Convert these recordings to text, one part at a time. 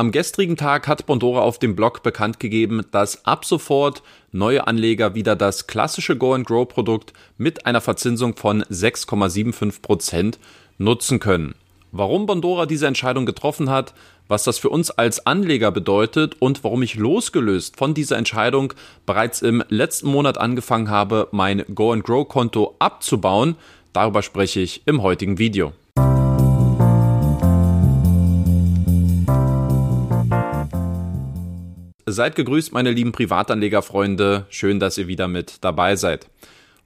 Am gestrigen Tag hat Bondora auf dem Blog bekannt gegeben, dass ab sofort neue Anleger wieder das klassische Go and Grow Produkt mit einer Verzinsung von 6,75 Prozent nutzen können. Warum Bondora diese Entscheidung getroffen hat, was das für uns als Anleger bedeutet und warum ich losgelöst von dieser Entscheidung bereits im letzten Monat angefangen habe, mein Go and Grow Konto abzubauen, darüber spreche ich im heutigen Video. Seid gegrüßt, meine lieben Privatanlegerfreunde. Schön, dass ihr wieder mit dabei seid.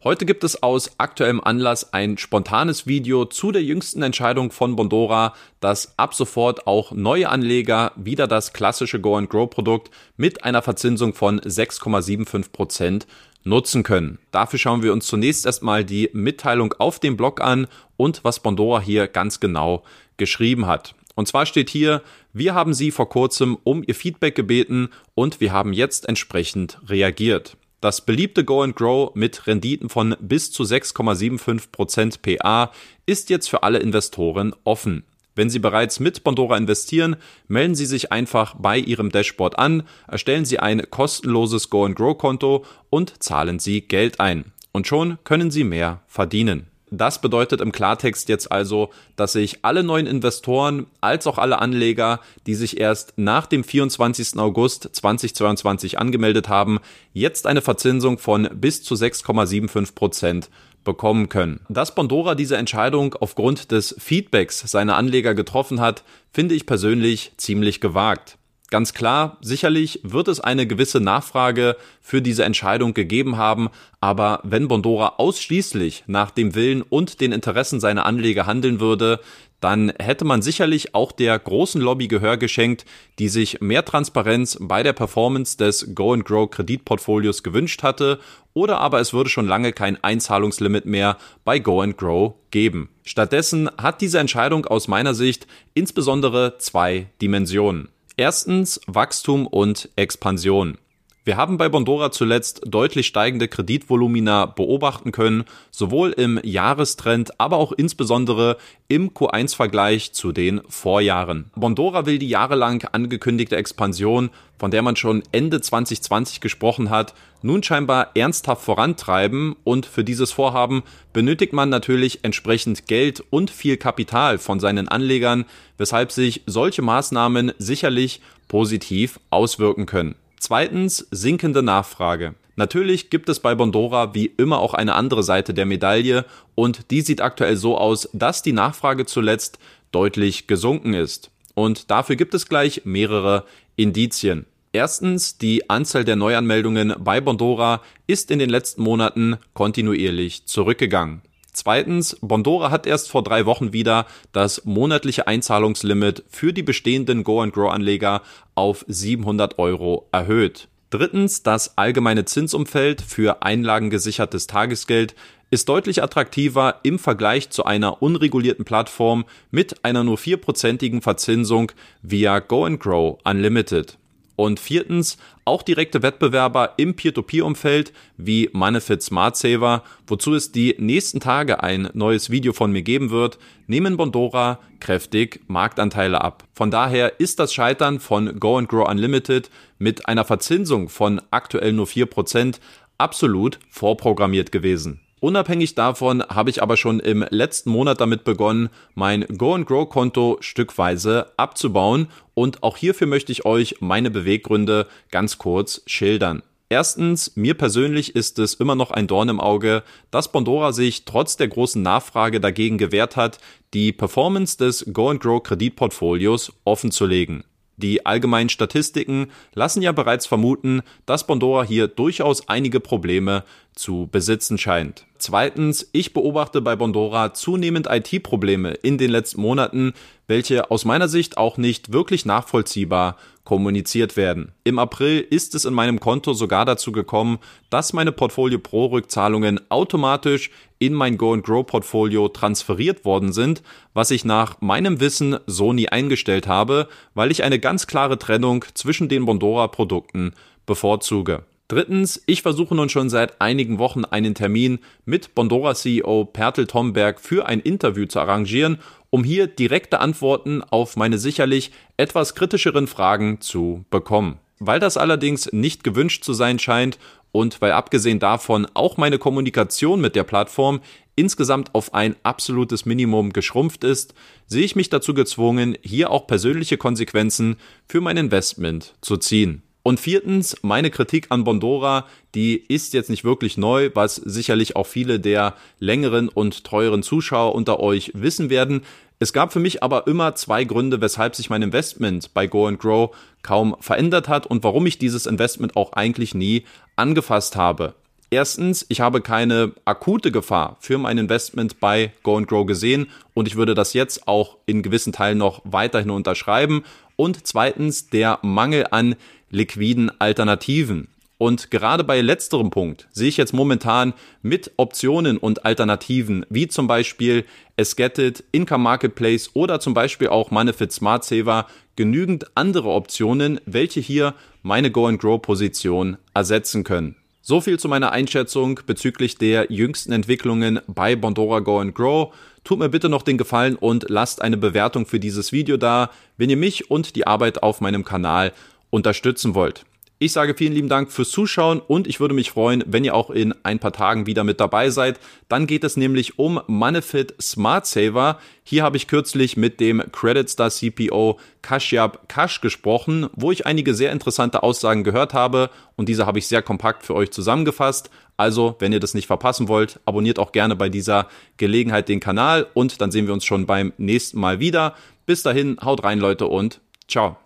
Heute gibt es aus aktuellem Anlass ein spontanes Video zu der jüngsten Entscheidung von Bondora, dass ab sofort auch neue Anleger wieder das klassische Go and Grow Produkt mit einer Verzinsung von 6,75 Prozent nutzen können. Dafür schauen wir uns zunächst erstmal die Mitteilung auf dem Blog an und was Bondora hier ganz genau geschrieben hat. Und zwar steht hier, wir haben Sie vor kurzem um Ihr Feedback gebeten und wir haben jetzt entsprechend reagiert. Das beliebte Go and Grow mit Renditen von bis zu 6,75% PA ist jetzt für alle Investoren offen. Wenn Sie bereits mit Bondora investieren, melden Sie sich einfach bei Ihrem Dashboard an, erstellen Sie ein kostenloses Go and Grow Konto und zahlen Sie Geld ein. Und schon können Sie mehr verdienen. Das bedeutet im Klartext jetzt also, dass sich alle neuen Investoren als auch alle Anleger, die sich erst nach dem 24. August 2022 angemeldet haben, jetzt eine Verzinsung von bis zu 6,75 Prozent bekommen können. Dass Bondora diese Entscheidung aufgrund des Feedbacks seiner Anleger getroffen hat, finde ich persönlich ziemlich gewagt. Ganz klar, sicherlich wird es eine gewisse Nachfrage für diese Entscheidung gegeben haben, aber wenn Bondora ausschließlich nach dem Willen und den Interessen seiner Anleger handeln würde, dann hätte man sicherlich auch der großen Lobby Gehör geschenkt, die sich mehr Transparenz bei der Performance des Go and Grow Kreditportfolios gewünscht hatte, oder aber es würde schon lange kein Einzahlungslimit mehr bei Go and Grow geben. Stattdessen hat diese Entscheidung aus meiner Sicht insbesondere zwei Dimensionen. Erstens Wachstum und Expansion. Wir haben bei Bondora zuletzt deutlich steigende Kreditvolumina beobachten können, sowohl im Jahrestrend, aber auch insbesondere im Q1-Vergleich zu den Vorjahren. Bondora will die jahrelang angekündigte Expansion, von der man schon Ende 2020 gesprochen hat, nun scheinbar ernsthaft vorantreiben und für dieses Vorhaben benötigt man natürlich entsprechend Geld und viel Kapital von seinen Anlegern, weshalb sich solche Maßnahmen sicherlich positiv auswirken können. Zweitens sinkende Nachfrage. Natürlich gibt es bei Bondora wie immer auch eine andere Seite der Medaille und die sieht aktuell so aus, dass die Nachfrage zuletzt deutlich gesunken ist. Und dafür gibt es gleich mehrere Indizien. Erstens, die Anzahl der Neuanmeldungen bei Bondora ist in den letzten Monaten kontinuierlich zurückgegangen. Zweitens, Bondora hat erst vor drei Wochen wieder das monatliche Einzahlungslimit für die bestehenden Go-and-Grow-Anleger auf 700 Euro erhöht. Drittens, das allgemeine Zinsumfeld für einlagengesichertes Tagesgeld ist deutlich attraktiver im Vergleich zu einer unregulierten Plattform mit einer nur vierprozentigen Verzinsung via Go and Grow Unlimited. Und viertens, auch direkte Wettbewerber im Peer-to-Peer-Umfeld wie Manifit Smart Saver, wozu es die nächsten Tage ein neues Video von mir geben wird, nehmen Bondora kräftig Marktanteile ab. Von daher ist das Scheitern von Go and Grow Unlimited mit einer Verzinsung von aktuell nur 4% absolut vorprogrammiert gewesen. Unabhängig davon habe ich aber schon im letzten Monat damit begonnen, mein Go and Grow Konto stückweise abzubauen und auch hierfür möchte ich euch meine Beweggründe ganz kurz schildern. Erstens, mir persönlich ist es immer noch ein Dorn im Auge, dass Bondora sich trotz der großen Nachfrage dagegen gewehrt hat, die Performance des Go and Grow Kreditportfolios offenzulegen. Die allgemeinen Statistiken lassen ja bereits vermuten, dass Bondora hier durchaus einige Probleme zu besitzen scheint. Zweitens, ich beobachte bei Bondora zunehmend IT-Probleme in den letzten Monaten, welche aus meiner Sicht auch nicht wirklich nachvollziehbar kommuniziert werden. Im April ist es in meinem Konto sogar dazu gekommen, dass meine Portfolio Pro Rückzahlungen automatisch in mein Go and Grow Portfolio transferiert worden sind, was ich nach meinem Wissen so nie eingestellt habe, weil ich eine ganz klare Trennung zwischen den Bondora Produkten bevorzuge. Drittens, ich versuche nun schon seit einigen Wochen einen Termin mit Bondora CEO Pertel Tomberg für ein Interview zu arrangieren, um hier direkte Antworten auf meine sicherlich etwas kritischeren Fragen zu bekommen. Weil das allerdings nicht gewünscht zu sein scheint und weil abgesehen davon auch meine Kommunikation mit der Plattform insgesamt auf ein absolutes Minimum geschrumpft ist, sehe ich mich dazu gezwungen, hier auch persönliche Konsequenzen für mein Investment zu ziehen. Und viertens, meine Kritik an Bondora, die ist jetzt nicht wirklich neu, was sicherlich auch viele der längeren und teuren Zuschauer unter euch wissen werden. Es gab für mich aber immer zwei Gründe, weshalb sich mein Investment bei Go and Grow kaum verändert hat und warum ich dieses Investment auch eigentlich nie angefasst habe. Erstens, ich habe keine akute Gefahr für mein Investment bei Go and Grow gesehen und ich würde das jetzt auch in gewissen Teilen noch weiterhin unterschreiben. Und zweitens, der Mangel an liquiden Alternativen. Und gerade bei letzterem Punkt sehe ich jetzt momentan mit Optionen und Alternativen, wie zum Beispiel Esgetted, Income Marketplace oder zum Beispiel auch Manifit Smart Saver, genügend andere Optionen, welche hier meine Go and Grow Position ersetzen können. So viel zu meiner Einschätzung bezüglich der jüngsten Entwicklungen bei Bondora Go and Grow. Tut mir bitte noch den Gefallen und lasst eine Bewertung für dieses Video da, wenn ihr mich und die Arbeit auf meinem Kanal unterstützen wollt. Ich sage vielen lieben Dank fürs Zuschauen und ich würde mich freuen, wenn ihr auch in ein paar Tagen wieder mit dabei seid. Dann geht es nämlich um Manifit Smart Saver. Hier habe ich kürzlich mit dem Credit Star CPO Kashyap Kash gesprochen, wo ich einige sehr interessante Aussagen gehört habe und diese habe ich sehr kompakt für euch zusammengefasst. Also, wenn ihr das nicht verpassen wollt, abonniert auch gerne bei dieser Gelegenheit den Kanal und dann sehen wir uns schon beim nächsten Mal wieder. Bis dahin, haut rein Leute und ciao.